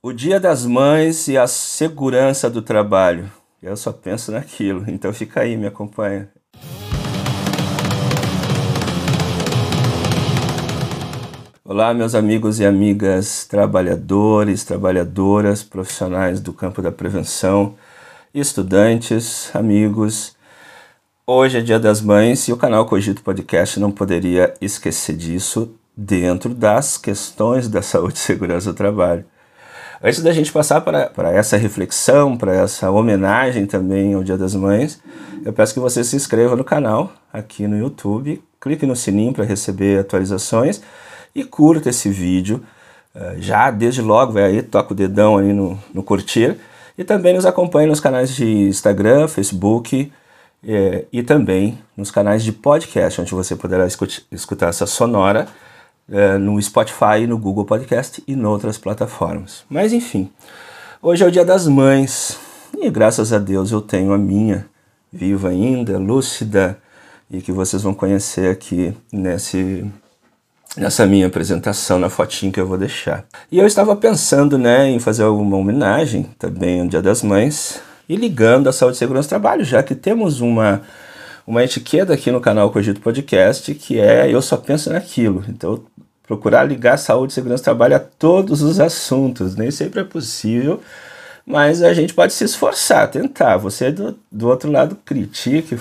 O Dia das Mães e a segurança do trabalho. Eu só penso naquilo, então fica aí, me acompanha. Olá, meus amigos e amigas trabalhadores, trabalhadoras, profissionais do campo da prevenção, estudantes, amigos. Hoje é Dia das Mães e o canal Cogito Podcast não poderia esquecer disso dentro das questões da saúde e segurança do trabalho. Antes da gente passar para, para essa reflexão, para essa homenagem também ao Dia das Mães, eu peço que você se inscreva no canal aqui no YouTube, clique no sininho para receber atualizações e curta esse vídeo. Eh, já desde logo, vai aí, toca o dedão aí no, no curtir. E também nos acompanhe nos canais de Instagram, Facebook é, e também nos canais de podcast, onde você poderá escutar essa sonora é, no Spotify, no Google Podcast e em outras plataformas. Mas enfim, hoje é o Dia das Mães e graças a Deus eu tenho a minha viva ainda, lúcida e que vocês vão conhecer aqui nesse nessa minha apresentação na fotinho que eu vou deixar. E eu estava pensando, né, em fazer uma homenagem também ao Dia das Mães e ligando a saúde e segurança do trabalho, já que temos uma uma etiqueta aqui no canal Cogito Podcast que é eu só penso naquilo. Então procurar ligar saúde e segurança do trabalho a todos os assuntos. Nem sempre é possível, mas a gente pode se esforçar, tentar. Você do, do outro lado critique,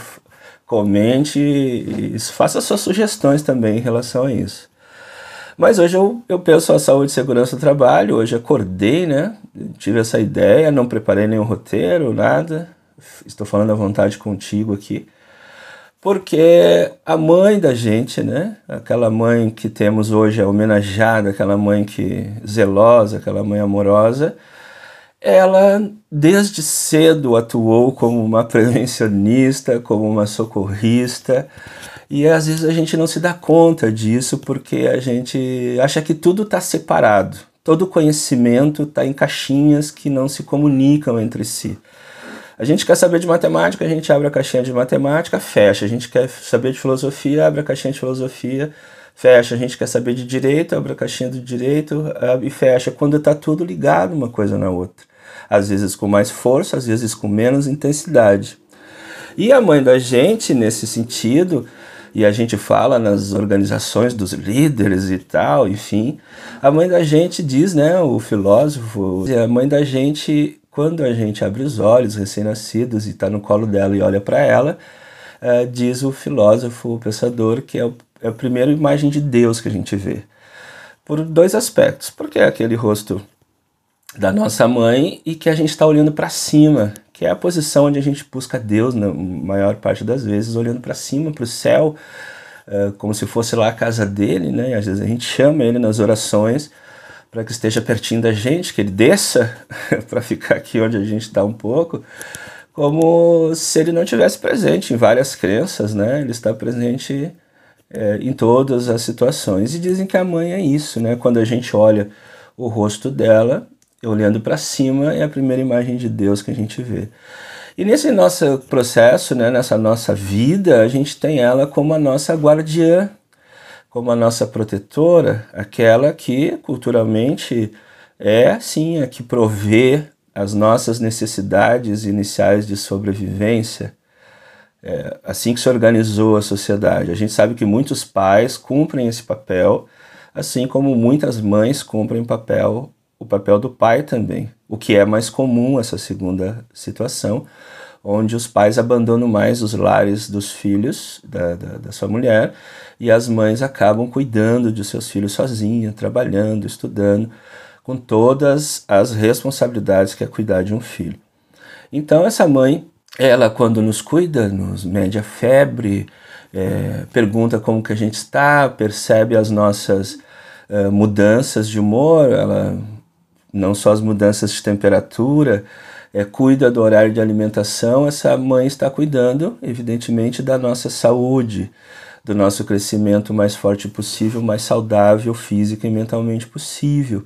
comente faça suas sugestões também em relação a isso. Mas hoje eu, eu penso a saúde e segurança do trabalho, hoje acordei, né? Tive essa ideia, não preparei nenhum roteiro, nada. Estou falando à vontade contigo aqui porque a mãe da gente, né? Aquela mãe que temos hoje é homenageada, aquela mãe que zelosa, aquela mãe amorosa, ela desde cedo atuou como uma prevencionista, como uma socorrista, e às vezes a gente não se dá conta disso porque a gente acha que tudo está separado. Todo conhecimento está em caixinhas que não se comunicam entre si. A gente quer saber de matemática, a gente abre a caixinha de matemática, fecha. A gente quer saber de filosofia, abre a caixinha de filosofia, fecha. A gente quer saber de direito, abre a caixinha do direito e fecha. Quando está tudo ligado uma coisa na outra. Às vezes com mais força, às vezes com menos intensidade. E a mãe da gente, nesse sentido, e a gente fala nas organizações dos líderes e tal, enfim, a mãe da gente diz, né, o filósofo, a mãe da gente quando a gente abre os olhos, recém-nascidos, e está no colo dela e olha para ela, uh, diz o filósofo, o pensador, que é, o, é a primeira imagem de Deus que a gente vê. Por dois aspectos. Porque é aquele rosto da nossa mãe e que a gente está olhando para cima, que é a posição onde a gente busca Deus, na maior parte das vezes, olhando para cima, para o céu, uh, como se fosse lá a casa dele, né? E às vezes a gente chama ele nas orações para que esteja pertinho da gente, que ele desça para ficar aqui onde a gente está um pouco, como se ele não tivesse presente em várias crenças, né? Ele está presente é, em todas as situações. E dizem que a mãe é isso, né? Quando a gente olha o rosto dela, olhando para cima, é a primeira imagem de Deus que a gente vê. E nesse nosso processo, né, nessa nossa vida, a gente tem ela como a nossa guardiã como a nossa protetora, aquela que culturalmente é sim a que provê as nossas necessidades iniciais de sobrevivência. É assim que se organizou a sociedade. A gente sabe que muitos pais cumprem esse papel, assim como muitas mães cumprem papel, o papel do pai também, o que é mais comum essa segunda situação, onde os pais abandonam mais os lares dos filhos, da, da, da sua mulher, e as mães acabam cuidando de seus filhos sozinhas, trabalhando, estudando, com todas as responsabilidades que é cuidar de um filho. Então, essa mãe, ela, quando nos cuida, nos mede a febre, é, pergunta como que a gente está, percebe as nossas é, mudanças de humor, ela não só as mudanças de temperatura, é, cuida do horário de alimentação, essa mãe está cuidando, evidentemente, da nossa saúde, do nosso crescimento mais forte possível, mais saudável física e mentalmente possível.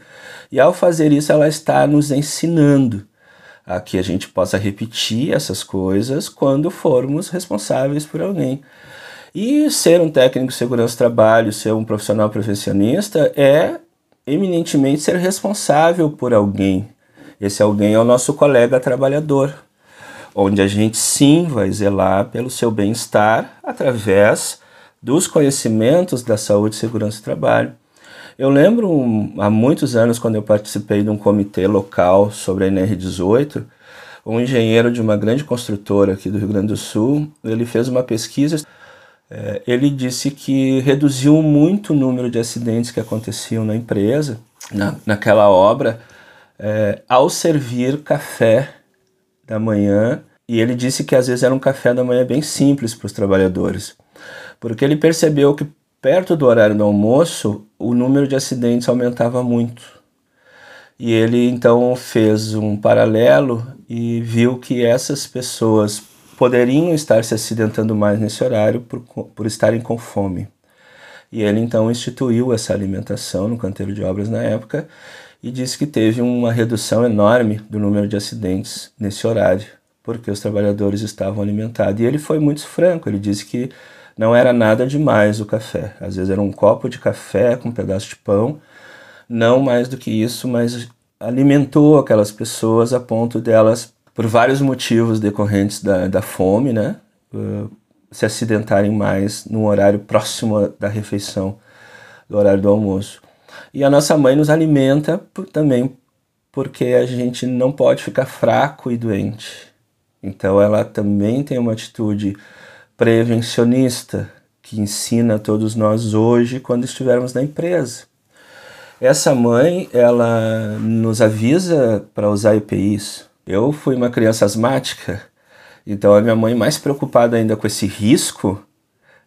E ao fazer isso, ela está nos ensinando a que a gente possa repetir essas coisas quando formos responsáveis por alguém. E ser um técnico de segurança do trabalho, ser um profissional profissionista é eminentemente ser responsável por alguém. Esse alguém é o nosso colega trabalhador, onde a gente sim vai zelar pelo seu bem-estar através dos conhecimentos da saúde e segurança do trabalho. Eu lembro há muitos anos, quando eu participei de um comitê local sobre a NR18, um engenheiro de uma grande construtora aqui do Rio Grande do Sul, ele fez uma pesquisa. É, ele disse que reduziu muito o número de acidentes que aconteciam na empresa, na, naquela obra, é, ao servir café da manhã. E ele disse que às vezes era um café da manhã bem simples para os trabalhadores, porque ele percebeu que perto do horário do almoço o número de acidentes aumentava muito. E ele então fez um paralelo e viu que essas pessoas poderiam estar se acidentando mais nesse horário por, por estarem com fome. E ele então instituiu essa alimentação no canteiro de obras na época e disse que teve uma redução enorme do número de acidentes nesse horário, porque os trabalhadores estavam alimentados. E ele foi muito franco, ele disse que não era nada demais o café. Às vezes era um copo de café com um pedaço de pão não mais do que isso, mas alimentou aquelas pessoas a ponto delas, por vários motivos decorrentes da, da fome, né, uh, se acidentarem mais no horário próximo da refeição, do horário do almoço. E a nossa mãe nos alimenta por, também porque a gente não pode ficar fraco e doente. Então ela também tem uma atitude prevencionista que ensina a todos nós hoje quando estivermos na empresa. Essa mãe, ela nos avisa para usar EPIs. Eu fui uma criança asmática, então a minha mãe mais preocupada ainda com esse risco,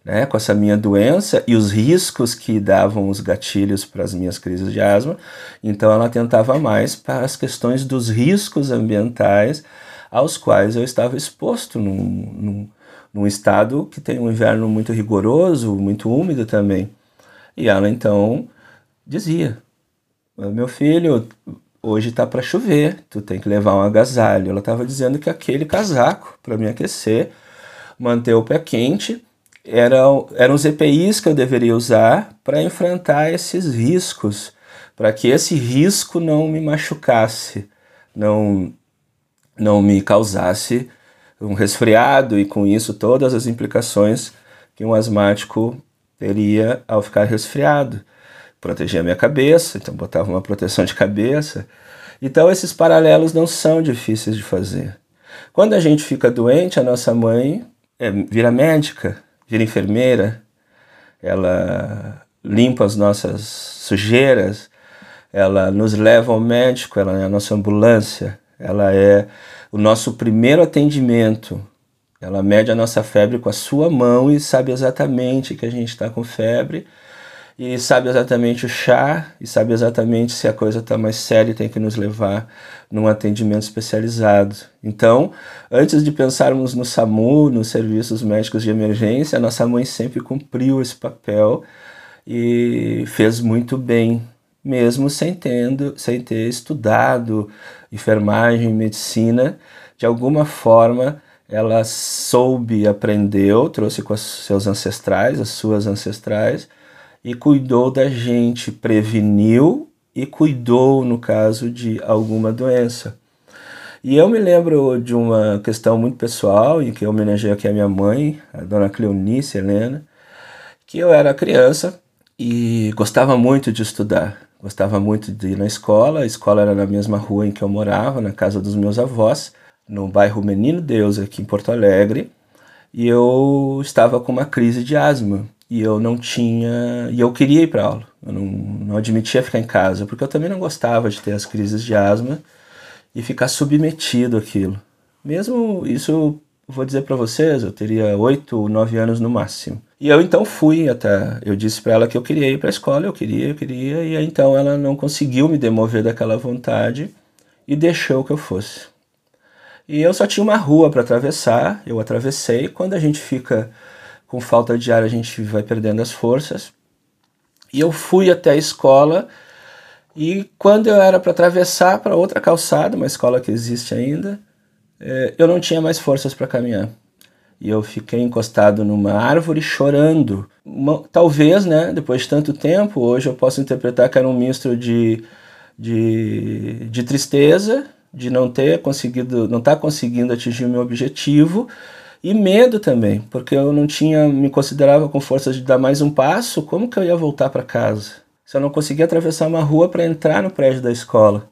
né, com essa minha doença e os riscos que davam os gatilhos para as minhas crises de asma, então ela tentava mais para as questões dos riscos ambientais aos quais eu estava exposto num, num, num estado que tem um inverno muito rigoroso, muito úmido também. E ela então dizia: Meu filho, hoje tá para chover, tu tem que levar um agasalho. Ela estava dizendo que aquele casaco para me aquecer, manter o pé quente, eram, eram os EPIs que eu deveria usar para enfrentar esses riscos, para que esse risco não me machucasse, não, não me causasse um resfriado e com isso todas as implicações que um asmático teria ao ficar resfriado. Proteger a minha cabeça, então botava uma proteção de cabeça. Então esses paralelos não são difíceis de fazer. Quando a gente fica doente, a nossa mãe é, vira médica, vira enfermeira, ela limpa as nossas sujeiras, ela nos leva ao médico, ela é a nossa ambulância, ela é o nosso primeiro atendimento. Ela mede a nossa febre com a sua mão e sabe exatamente que a gente está com febre e sabe exatamente o chá e sabe exatamente se a coisa está mais séria e tem que nos levar num atendimento especializado. Então, antes de pensarmos no SAMU, nos serviços médicos de emergência, a nossa mãe sempre cumpriu esse papel e fez muito bem mesmo sem, tendo, sem ter estudado enfermagem, medicina, de alguma forma ela soube, aprendeu, trouxe com seus ancestrais, as suas ancestrais, e cuidou da gente, preveniu e cuidou no caso de alguma doença. E eu me lembro de uma questão muito pessoal, em que eu homenageei aqui a minha mãe, a dona Cleonice Helena, que eu era criança e gostava muito de estudar. Gostava muito de ir na escola, a escola era na mesma rua em que eu morava, na casa dos meus avós, no bairro Menino Deus, aqui em Porto Alegre, e eu estava com uma crise de asma e eu não tinha e eu queria ir para aula eu não, não admitia ficar em casa porque eu também não gostava de ter as crises de asma e ficar submetido àquilo mesmo isso vou dizer para vocês eu teria oito ou nove anos no máximo e eu então fui até. Eu disse para ela que eu queria ir para a escola, eu queria, eu queria, e aí, então ela não conseguiu me demover daquela vontade e deixou que eu fosse. E eu só tinha uma rua para atravessar, eu atravessei. Quando a gente fica com falta de ar, a gente vai perdendo as forças. E eu fui até a escola. E quando eu era para atravessar para outra calçada, uma escola que existe ainda, eh, eu não tinha mais forças para caminhar. e eu fiquei encostado numa árvore chorando. Talvez, né, depois de tanto tempo, hoje eu posso interpretar que era um misto de, de, de tristeza, de não ter conseguido, não estar tá conseguindo atingir o meu objetivo, e medo também, porque eu não tinha, me considerava com força de dar mais um passo, como que eu ia voltar para casa? Se eu não conseguia atravessar uma rua para entrar no prédio da escola.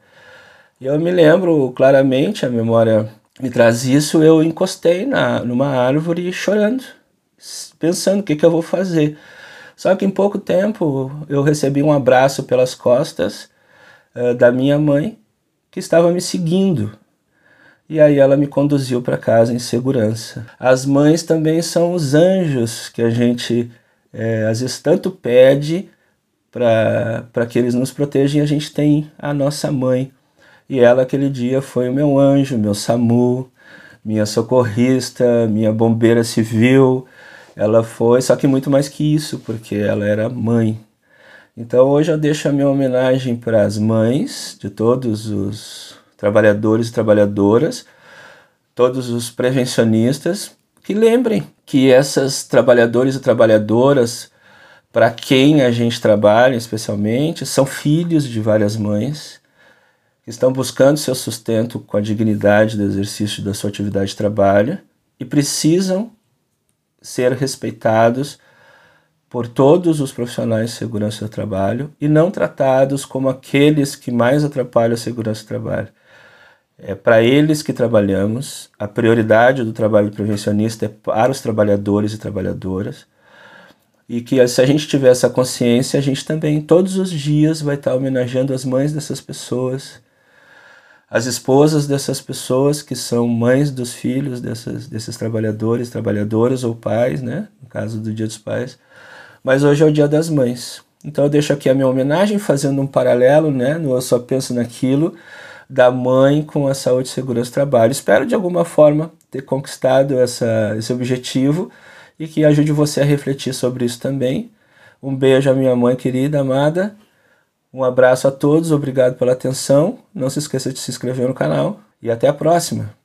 E eu me lembro claramente, a memória me traz isso, eu encostei na, numa árvore chorando, pensando o que, que eu vou fazer. Só que em pouco tempo eu recebi um abraço pelas costas uh, da minha mãe, que estava me seguindo. E aí ela me conduziu para casa em segurança. As mães também são os anjos que a gente é, às vezes tanto pede para que eles nos protejam a gente tem a nossa mãe. E ela aquele dia foi o meu anjo, meu SAMU, minha socorrista, minha bombeira civil. Ela foi, só que muito mais que isso, porque ela era mãe. Então hoje eu deixo a minha homenagem para as mães de todos os trabalhadores e trabalhadoras, todos os prevencionistas, que lembrem que essas trabalhadores e trabalhadoras, para quem a gente trabalha especialmente, são filhos de várias mães que estão buscando seu sustento com a dignidade do exercício da sua atividade de trabalho e precisam ser respeitados por todos os profissionais de segurança do trabalho e não tratados como aqueles que mais atrapalham a segurança do trabalho. É para eles que trabalhamos, a prioridade do trabalho prevencionista é para os trabalhadores e trabalhadoras. E que se a gente tiver essa consciência, a gente também todos os dias vai estar homenageando as mães dessas pessoas, as esposas dessas pessoas que são mães dos filhos dessas, desses trabalhadores, trabalhadoras ou pais, né? No caso do Dia dos Pais. Mas hoje é o Dia das Mães. Então eu deixo aqui a minha homenagem, fazendo um paralelo, né? Eu Só Penso Naquilo, da mãe com a saúde e segurança do trabalho. Espero de alguma forma ter conquistado essa, esse objetivo e que ajude você a refletir sobre isso também. Um beijo à minha mãe querida, amada. Um abraço a todos, obrigado pela atenção. Não se esqueça de se inscrever no canal e até a próxima.